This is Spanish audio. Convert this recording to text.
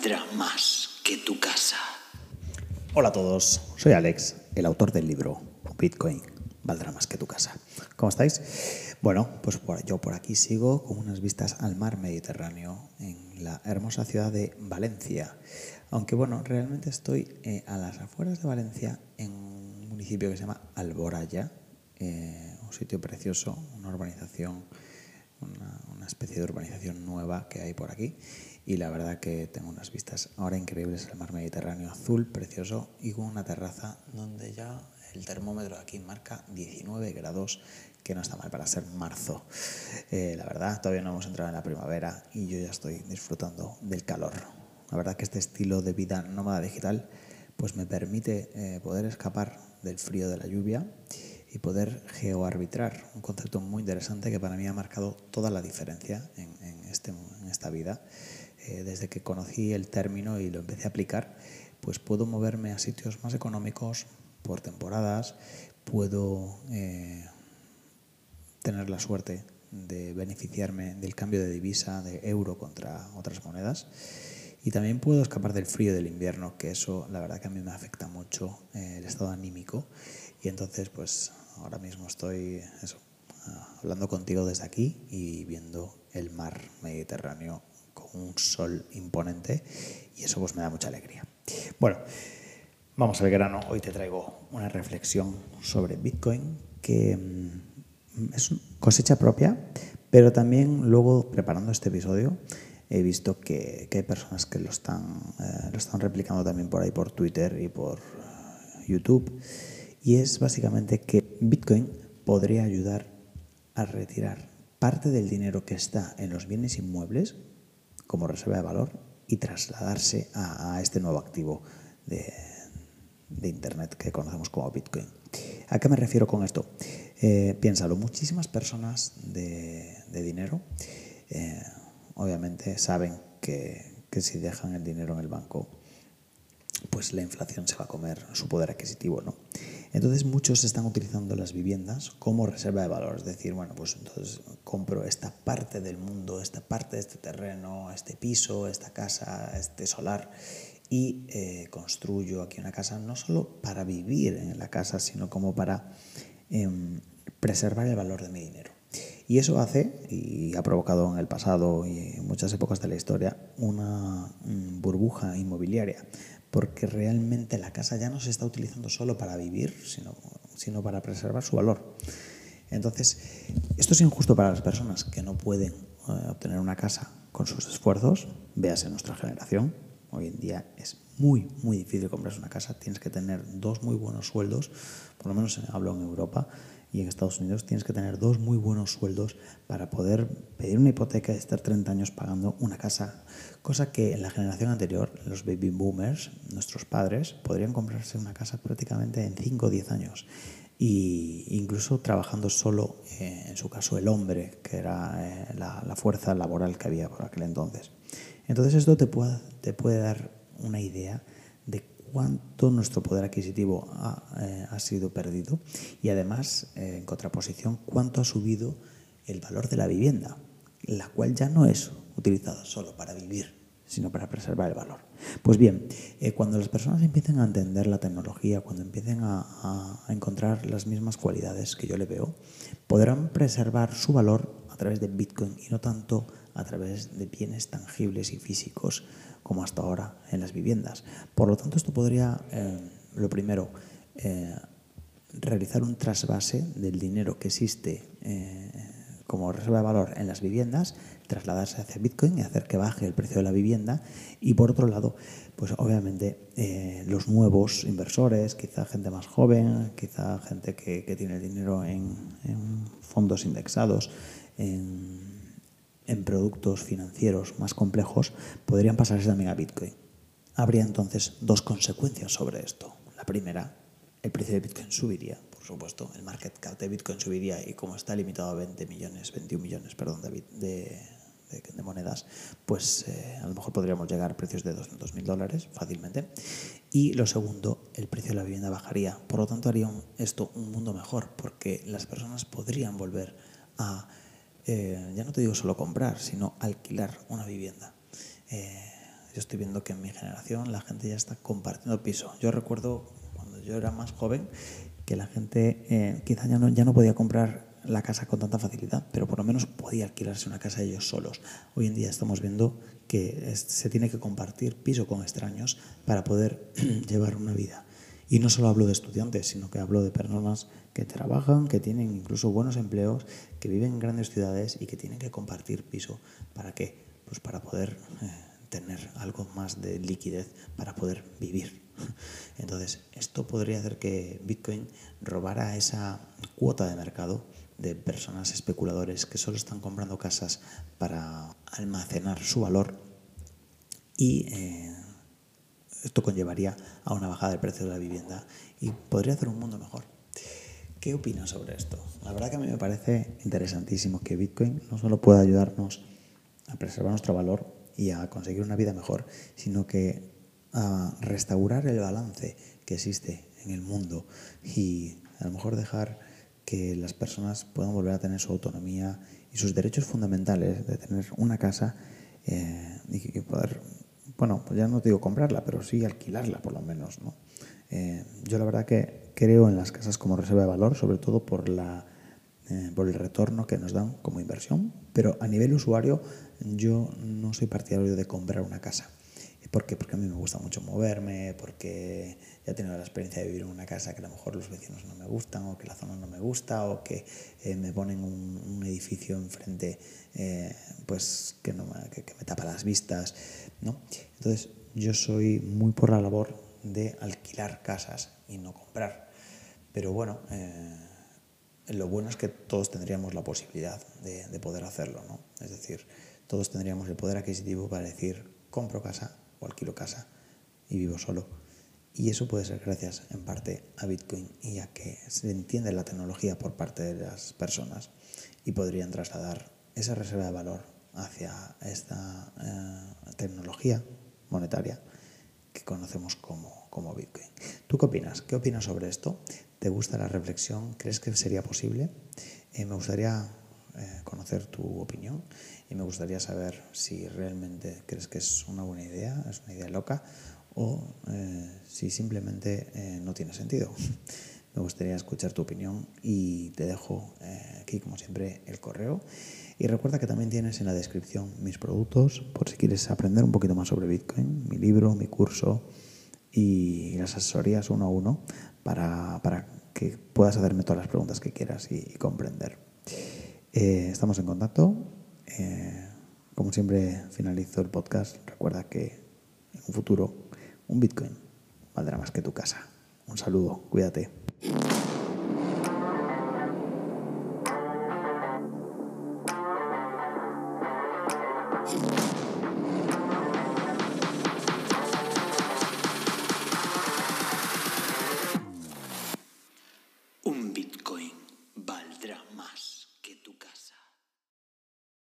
valdrá más que tu casa. Hola a todos, soy Alex, el autor del libro Bitcoin valdrá más que tu casa. ¿Cómo estáis? Bueno, pues yo por aquí sigo con unas vistas al mar Mediterráneo en la hermosa ciudad de Valencia. Aunque bueno, realmente estoy eh, a las afueras de Valencia en un municipio que se llama Alboraya, eh, un sitio precioso, una urbanización, una, una especie de urbanización nueva que hay por aquí y la verdad que tengo unas vistas ahora increíbles al mar Mediterráneo azul, precioso y con una terraza donde ya el termómetro aquí marca 19 grados, que no está mal para ser marzo. Eh, la verdad, todavía no hemos entrado en la primavera y yo ya estoy disfrutando del calor. La verdad que este estilo de vida nómada digital pues me permite eh, poder escapar del frío de la lluvia y poder geoarbitrar, un concepto muy interesante que para mí ha marcado toda la diferencia en, este, en esta vida. Eh, desde que conocí el término y lo empecé a aplicar, pues puedo moverme a sitios más económicos por temporadas, puedo eh, tener la suerte de beneficiarme del cambio de divisa de euro contra otras monedas y también puedo escapar del frío del invierno, que eso la verdad que a mí me afecta mucho eh, el estado anímico y entonces pues ahora mismo estoy eso, hablando contigo desde aquí y viendo el mar Mediterráneo un sol imponente y eso pues me da mucha alegría. Bueno, vamos al grano. Hoy te traigo una reflexión sobre Bitcoin que mm, es cosecha propia, pero también luego preparando este episodio he visto que, hay personas que lo están, eh, lo están replicando también por ahí por Twitter y por eh, YouTube. Y es básicamente que Bitcoin podría ayudar a retirar parte del dinero que está en los bienes inmuebles como reserva de valor y trasladarse a, este nuevo activo de, Internet que conocemos como Bitcoin. ¿A qué me refiero con esto? Eh, piénsalo, muchísimas personas de, dinero eh, obviamente saben que, que si dejan el dinero en el banco, pues la inflación se va a comer su poder adquisitivo, ¿no? Entonces muchos están utilizando las viviendas como reserva de valor, es decir, bueno, pues entonces compro esta parte del mundo, esta parte de este terreno, este piso, esta casa, este solar y eh, construyo aquí una casa no solo para vivir en la casa, sino como para em, preservar el valor de mi dinero. Y eso hace, y ha provocado en el pasado y en muchas épocas de la historia, una mm, burbuja inmobiliaria porque realmente la casa ya no se está utilizando solo para vivir, sino, sino para preservar su valor. Entonces, esto es injusto para las personas que no pueden eh, obtener una casa con sus esfuerzos, véase nuestra generación. Hoy en día es muy, muy difícil comprarse una casa. Tienes que tener dos muy buenos sueldos, por lo menos hablo en Europa, y en Estados Unidos tienes que tener dos muy buenos sueldos para poder pedir una hipoteca y estar 30 años pagando una casa, cosa que en la generación anterior, los baby boomers, nuestros padres, podrían comprarse una casa prácticamente en 5 o 10 años. Y incluso trabajando solo, eh, en su caso, el hombre, que era eh, la, la, fuerza laboral que había por aquel entonces. Entonces esto te puede, te puede dar una idea de cuánto nuestro poder adquisitivo ha, eh, sido perdido y además, eh, en contraposición, cuánto ha subido el valor de la vivienda, la cual ya no es utilizada solo para vivir, sino para preservar el valor. Pues bien, eh, cuando las personas empiecen a entender la tecnología, cuando empiecen a, a, encontrar las mismas cualidades que yo le veo, podrán preservar su valor a través de Bitcoin y no tanto a través de bienes tangibles y físicos como hasta ahora en las viviendas. Por lo tanto, esto podría, eh, lo primero, eh, realizar un trasvase del dinero que existe eh, como reserva de valor en las viviendas, trasladarse hacia Bitcoin y hacer que baje el precio de la vivienda. Y por otro lado, pues obviamente los nuevos inversores, quizá gente más joven, quizá gente que, tiene el dinero en, en fondos indexados, en en productos financieros más complejos podrían pasarse también a Bitcoin. Habría entonces dos consecuencias sobre esto. La primera, el precio de Bitcoin subiría, por supuesto, el market cap de Bitcoin subiría y como está limitado a 20 millones, 21 millones, perdón, de, de, monedas, pues eh, a lo mejor podríamos llegar a precios de 200 mil dólares fácilmente. Y lo segundo, el precio de la vivienda bajaría. Por lo tanto, haría esto un mundo mejor, porque las personas podrían volver a eh, ya no te digo solo comprar, sino alquilar una vivienda. Eh, yo estoy viendo que en mi generación la gente ya está compartiendo piso. Yo recuerdo cuando yo era más joven que la gente eh, quizá ya no, ya no podía comprar la casa con tanta facilidad, pero por lo menos podía alquilarse una casa ellos solos. Hoy en día estamos viendo que se tiene que compartir piso con extraños para poder llevar una vida. Y no solo hablo de estudiantes, sino que hablo de personas que trabajan, que tienen incluso buenos empleos, que viven en grandes ciudades y que tienen que compartir piso. ¿Para qué? Pues para poder eh, tener algo más de liquidez, para poder vivir. Entonces, esto podría hacer que Bitcoin robara esa cuota de mercado de personas especuladores que solo están comprando casas para almacenar su valor y eh, esto conllevaría a una bajada del precio de la vivienda y podría hacer un mundo mejor. ¿Qué opinas sobre esto? La verdad que a mí me parece interesantísimo que Bitcoin no solo pueda ayudarnos a preservar nuestro valor y a conseguir una vida mejor, sino que a restaurar el balance que existe en el mundo y a lo mejor dejar que las personas puedan volver a tener su autonomía y sus derechos fundamentales de tener una casa eh, y, poder, bueno, pues ya no te digo comprarla, pero sí alquilarla por lo menos. ¿no? Eh, yo la verdad que creo en las casas como reserva de valor, sobre todo por, la, eh, por el retorno que nos dan como inversión, pero a nivel usuario yo no soy partidario de comprar una casa. ¿Por qué? Porque a mí me gusta mucho moverme, porque ya he tenido la experiencia de vivir en una casa que a lo mejor los vecinos no me gustan, o que la zona no me gusta, o que eh, me ponen un, edificio enfrente eh, pues que, no me, que, me tapa las vistas. ¿no? Entonces, yo soy muy por la labor de alquilar casas y no comprar. Pero bueno, eh, lo bueno es que todos tendríamos la posibilidad de, de poder hacerlo. ¿no? Es decir, todos tendríamos el poder adquisitivo para decir, compro casa o alquilo casa y vivo solo. Y eso puede ser gracias en parte a Bitcoin y a que se entiende la tecnología por parte de las personas y podrían trasladar esa reserva de valor hacia esta eh, tecnología monetaria que conocemos como, como Bitcoin. ¿Tú qué opinas? ¿Qué opinas sobre esto? ¿Te gusta la reflexión? ¿Crees que sería posible? Eh, me gustaría eh, conocer tu opinión y me gustaría saber si realmente crees que es una buena idea, es una idea loca o eh, si simplemente eh, no tiene sentido. me gustaría escuchar tu opinión y te dejo aquí como siempre el correo y recuerda que también tienes en la descripción mis productos por si quieres aprender un poquito más sobre Bitcoin, mi libro, mi curso y las asesorías uno a uno para, para que puedas hacerme todas las preguntas que quieras y comprender. Eh, estamos en contacto. Eh, como siempre finalizo el podcast, recuerda que en un futuro un Bitcoin valdrá más que tu casa. Un saludo, cuídate.